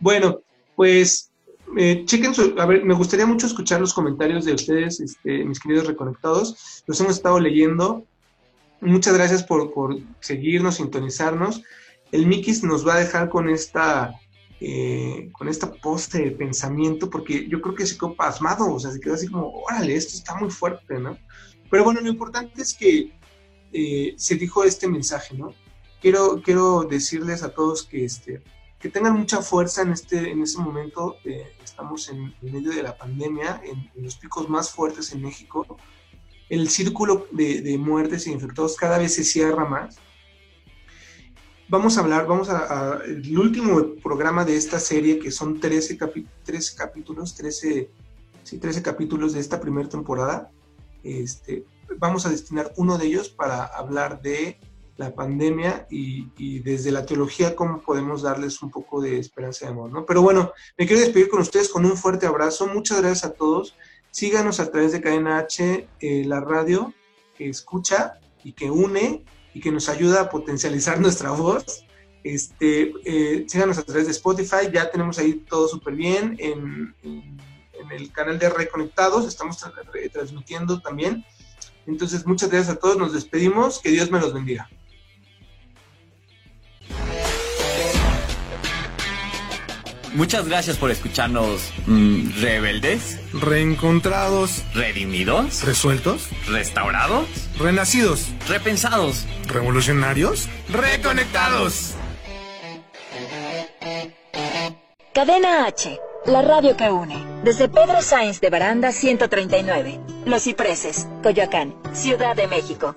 bueno, pues eh, chequen su, a ver, me gustaría mucho escuchar los comentarios de ustedes, este, mis queridos reconectados, los hemos estado leyendo. Muchas gracias por, por seguirnos, sintonizarnos. El Mikis nos va a dejar con esta eh, con esta poste de pensamiento, porque yo creo que se quedó pasmado, o sea, se quedó así como, órale, esto está muy fuerte, ¿no? Pero bueno, lo importante es que eh, se dijo este mensaje, ¿no? Quiero, quiero decirles a todos que, este, que tengan mucha fuerza en este, en este momento. Eh, estamos en, medio de la pandemia, en, los picos más fuertes en México. El círculo de, de muertes e infectados cada vez se cierra más vamos a hablar, vamos a, el último programa de esta serie, que son 13, 13 capítulos, 13, sí, 13 capítulos de esta primera temporada. Este, vamos a destinar uno de ellos para hablar de la pandemia y, desde la teología cómo podemos darles un poco de esperanza y amor, ¿no? Pero bueno, me quiero despedir con ustedes con un fuerte abrazo. Muchas gracias a todos. Síganos a través de Cadena H, eh, la radio que escucha y que une y que nos ayuda a potencializar <laughs> nuestra voz. Este, eh, síganos a través de Spotify, ya tenemos ahí todo súper bien en, el canal de Reconectados, estamos transmitiendo también. Entonces, muchas gracias a todos, nos despedimos, que Dios me los bendiga.
Muchas gracias por escucharnos. mm, rebeldes,
Reencontrados,
redimidos,
resueltos,
restaurados,
renacidos,
repensados.
revolucionarios, reconectados.
Cadena H, la radio que une. Desde Pedro Sáenz de Baranda 139. Los Cipreses, Coyoacán, Ciudad de México.